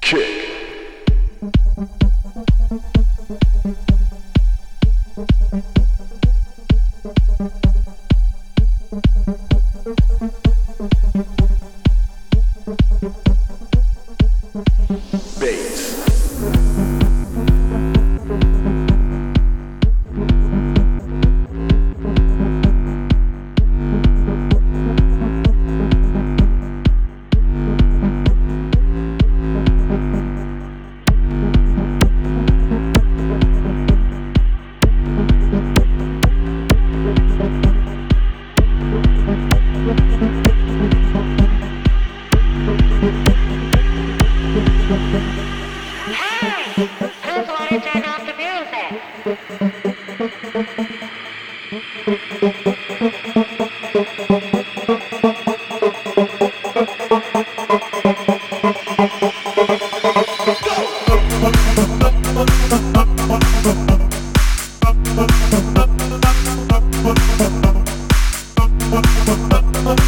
Kick. Hey, just wanna turn off the music. Thank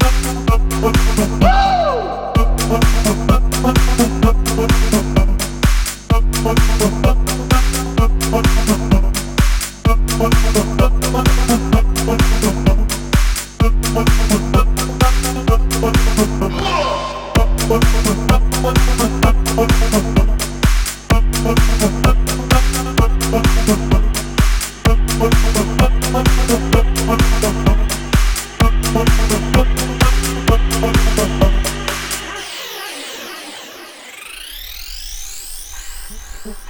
you.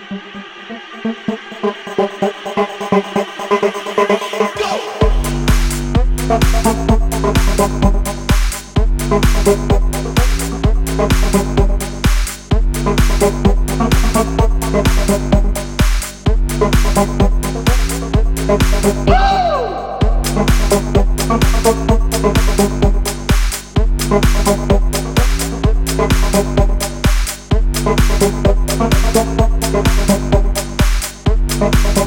Woo! Thank